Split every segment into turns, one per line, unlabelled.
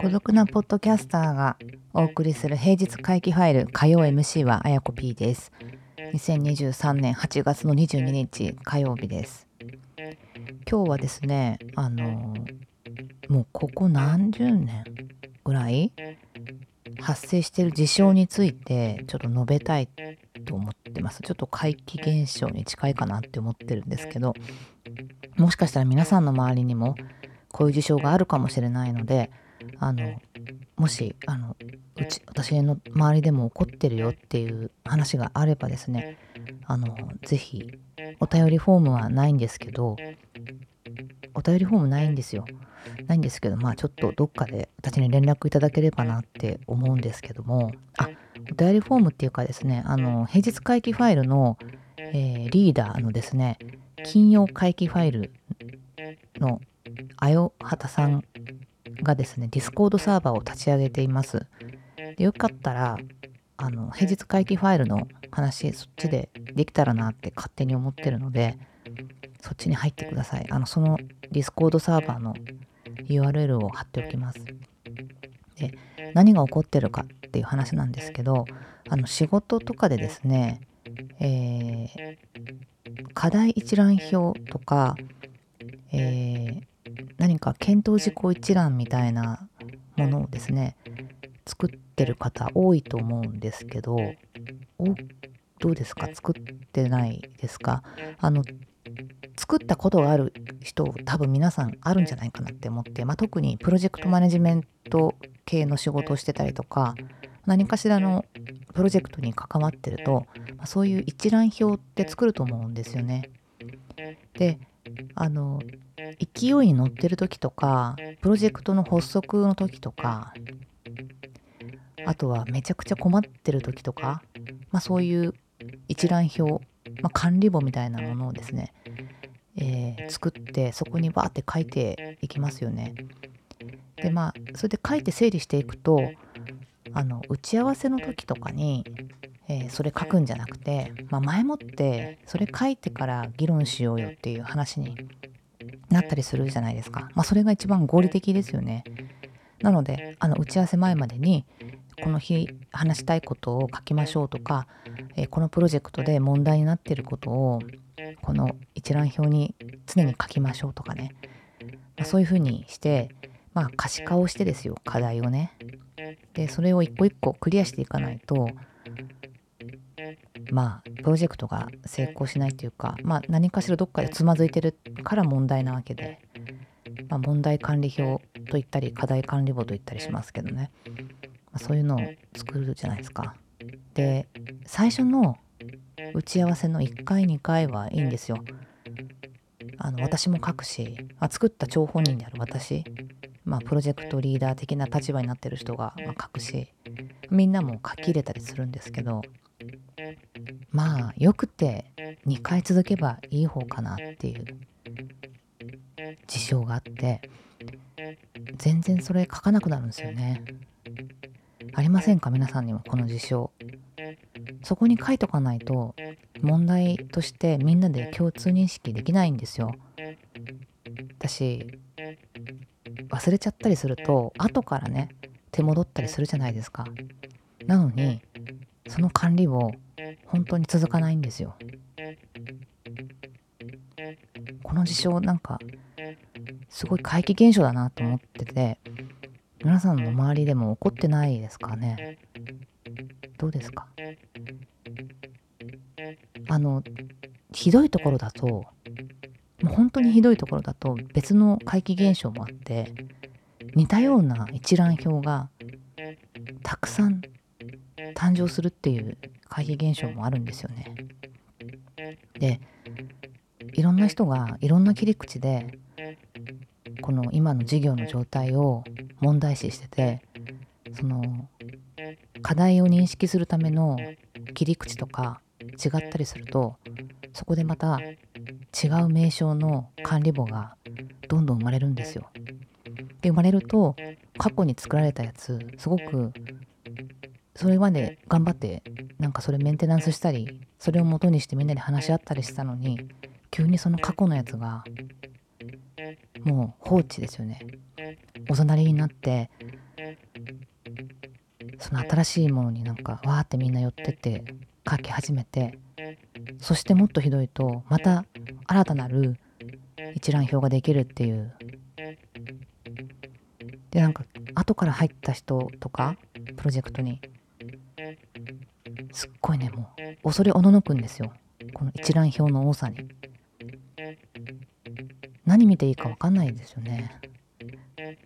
孤独なポッドキャスターがお送りする平日会議ファイル火曜 MC はあやこ P です。2023年8月の22日火曜日です。今日はですねあのもうここ何十年ぐらい発生している事象についてちょっと述べたいと思ってます。ちょっと怪奇現象に近いかなって思ってるんですけどもしかしたら皆さんの周りにもこういう事象があるかもしれないのであのもしあのうち私の周りでも起こってるよっていう話があればですねあのぜひお便りフォームはないんですけどお便りフォームないんですよ。ないんですけどまあちょっとどっかで私に連絡いただければなって思うんですけどもあお便りフォームっていうかですねあの平日回帰ファイルの、えー、リーダーのですね金曜怪奇ファイルのあよはたさんがですね、 Discord サーバーを立ち上げています。でよかったら、あの、平日怪奇ファイルの話、そっちでできたらなって勝手に思ってるので、そっちに入ってください。あの、そのディスコードサーバーの URL を貼っておきます。で、何が起こってるかっていう話なんですけど、あの、仕事とかでですね、えー、課題一覧表とか、えー、何か検討事項一覧みたいなものをですね作ってる方多いと思うんですけどおどうですか？作ってないですか？あの作ったことがある人多分皆さんあるんじゃないかなって思って、まあ、特にプロジェクトマネジメント系の仕事をしてたりとか何かしらのプロジェクトに関わってると、まあ、そういう一覧表って作ると思うんですよね。であの勢いに乗ってる時とかプロジェクトの発足の時とかあとはめちゃくちゃ困ってる時とか、まあ、そういう一覧表、まあ、管理簿みたいなものをですね、えー、作ってそこにバーって書いていきますよね。でまあそれで書いて整理していくとあの打ち合わせの時とかに、えー、それ書くんじゃなくて、まあ、前もってそれ書いてから議論しようよっていう話になったりするじゃないですか。まあ、それが一番合理的ですよね。なので、あの打ち合わせ前までに、この日話したいことを書きましょうとか、えこのプロジェクトで問題になっていることをこの一覧表に常に書きましょうとかね、まあ、そういうふうにして、まあ、可視化をしてですよ課題をね。でそれを一個一個クリアしていかないとまあプロジェクトが成功しないというか、まあ、何かしらどっかでつまずいてるから問題なわけで、まあ、問題管理表と言ったり課題管理簿と言ったりしますけどね、まあ、そういうのを作るじゃないですか。で最初の打ち合わせの1回2回はいいんですよ。あの私も書くし、あ、作った張本人である私、まあ、プロジェクトリーダー的な立場になってる人が、ま書くしみんなも書き入れたりするんですけどまあよくて2回続けばいい方かなっていう事象があって全然それ書かなくなるんですよね。ありませんか？皆さんにもこの事象。そこに書いとかないと問題としてみんなで共通認識できないんですよ。私忘れちゃったりすると後からね手戻ったりするじゃないですか。なのにその管理を本当に続かないんですよ。この事象なんかすごい怪奇現象だなと思ってて皆さんの周りでも起こってないですかねどうですか？あのひどいところだともう本当にひどいところだと別の怪奇現象もあって似たような一覧表がたくさん誕生するっていう怪奇現象もあるんですよね。でいろんな人がいろんな切り口でこの今の事業の状態を問題視しててその課題を認識するための切り口とか違ったりするとそこでまた違う名称の管理簿がどんどん生まれるんですよ。で生まれると過去に作られたやつすごくそれまで頑張ってなんかそれメンテナンスしたりそれを元にしてみんなで話し合ったりしたのに急にその過去のやつがもう放置ですよねおざなりになってその新しいものになんかわーってみんな寄ってって書き始めてそしてもっとひどいとまた新たなる一覧表ができるっていう。でなんか後から入った人とかプロジェクトにすっごいねもう恐れおののくんですよ。この一覧表の多さに。何見ていいか分かんないですよね。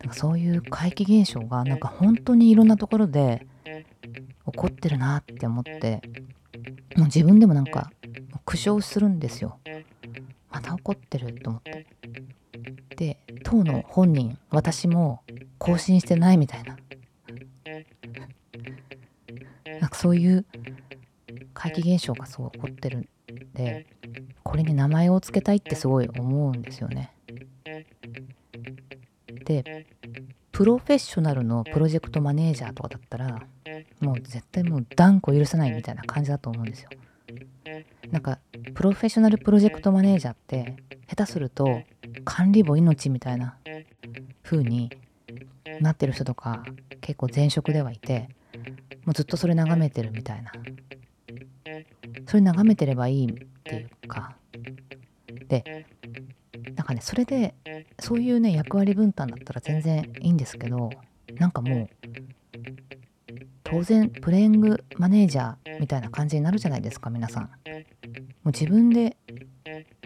なんかそういう怪奇現象がなんか本当にいろんなところで起こってるなって思ってもう自分でもなんか苦笑するんですよ。また起こってると思って。で当の本人私も更新してないみたいな。なんかそういう怪奇現象がそう起こってるんでこれに名前を付けたいってすごい思うんですよね。でプロフェッショナルのプロジェクトマネージャーとかだったらもう絶対もう断固許さないみたいな感じだと思うんですよ。なんかプロフェッショナルプロジェクトマネージャーって下手すると管理簿命みたいな風になってる人とか結構前職ではいてもうずっとそれ眺めてるみたいなそれ眺めてればいいっていうかでなんかねそれでそういうね役割分担だったら全然いいんですけどなんかもう当然プレイングマネージャーみたいな感じになるじゃないですか皆さん。もう自分で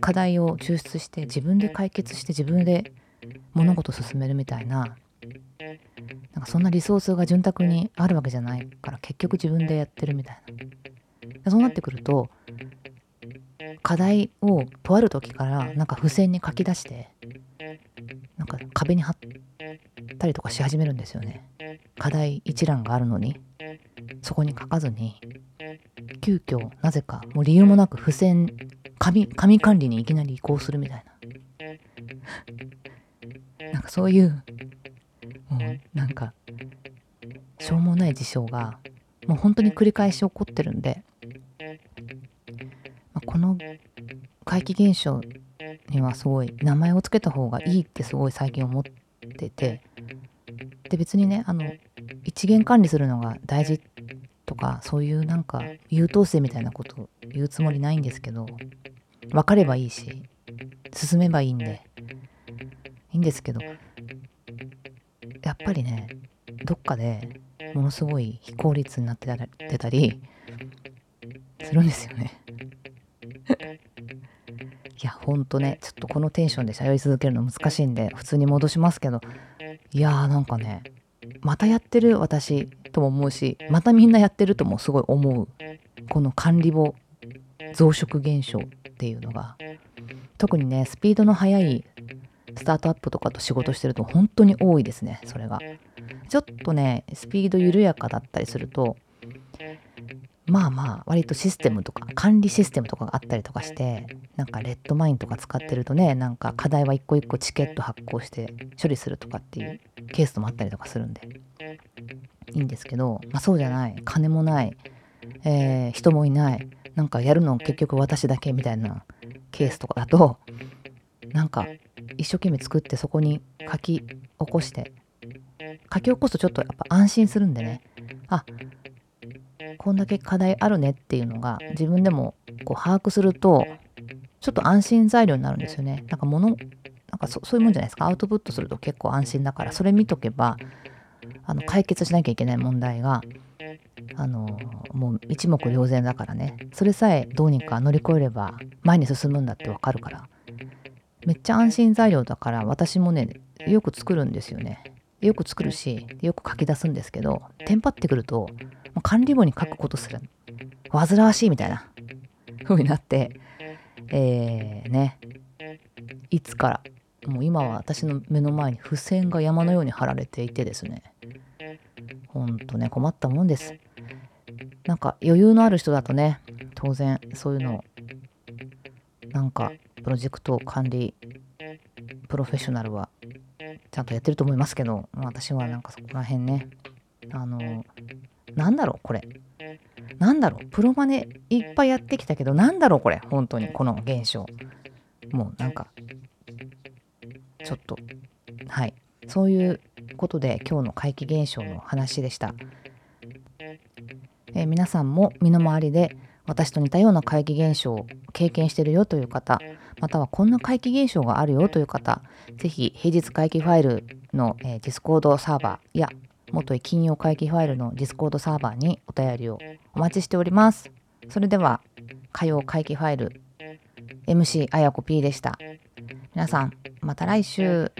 課題を抽出して自分で解決して自分で物事を進めるみたいななんかそんなリソースが潤沢にあるわけじゃないから結局自分でやってるみたいな。そうなってくると課題をとある時からなんか付箋に書き出してなんか壁に貼ったりとかし始めるんですよね。課題一覧があるのにそこに書かずに急遽なぜかもう理由もなく付箋紙紙管理にいきなり移行するみたいな。なんかそういうもうなんかしょうもない事象がもう本当に繰り返し起こってるんで、まあ、この怪奇現象にはすごい名前を付けた方がいいってすごい最近思っててで別にねあの一元管理するのが大事っとかそういうなんか優等生みたいなこと言うつもりないんですけど分かればいいし進めばいいんでいいんですけどやっぱりねどっかでものすごい非効率になってたりするんですよね。いやほんとねちょっとこのテンションで喋り続けるの難しいんで普通に戻しますけどいやーなんかねまたやってる私とも思うしまたみんなやってるともすごい思う。この管理簿増殖現象っていうのが。特にねスピードの速いスタートアップとかと仕事してると本当に多いですねそれが。ちょっとねスピード緩やかだったりするとまあまあ割とシステムとか管理システムとかがあったりとかしてなんかレッドマインとか使ってるとねなんか課題は一個一個チケット発行して処理するとかっていうケースもあったりとかするんで。いいんですけど、まあ、そうじゃない金もない、えー、人もいないなんかやるの結局私だけみたいなケースとかだとなんか一生懸命作ってそこに書き起こして書き起こすとちょっとやっぱ安心するんでねあこんだけ課題あるねっていうのが自分でもこう把握するとちょっと安心材料になるんですよね。なんか物なんかそそういうもんじゃないですかアウトプットすると結構安心だからそれ見とけばあの解決しなきゃいけない問題があのもう一目瞭然だからね。それさえどうにか乗り越えれば前に進むんだってわかるから。めっちゃ安心材料だから私もねよく作るんですよね。よく作るしよく書き出すんですけどテンパってくると管理簿に書くことすら煩わしいみたいな風になってえー、ね。いつからもう今は私の目の前に付箋が山のように貼られていてですね。ほんとね困ったもんです。なんか余裕のある人だとね当然そういうのなんかプロジェクト管理プロフェッショナルはちゃんとやってると思いますけど私はなんかそこら辺ねあのなんだろうこれ。なんだろうプロマネいっぱいやってきたけどなんだろうこれ。本当にこの現象。もうなんかちょっとはいそういうことで今日の怪奇現象の話でした、えー、皆さんも身の回りで私と似たような怪奇現象を経験してるよという方またはこんな怪奇現象があるよという方ぜひ平日怪奇ファイルの、えー、 Discord サーバーや元金曜怪奇ファイルの Discord サーバーにお便りをお待ちしております。それでは火曜怪奇ファイル MC あやこ P でした。皆さん、また来週。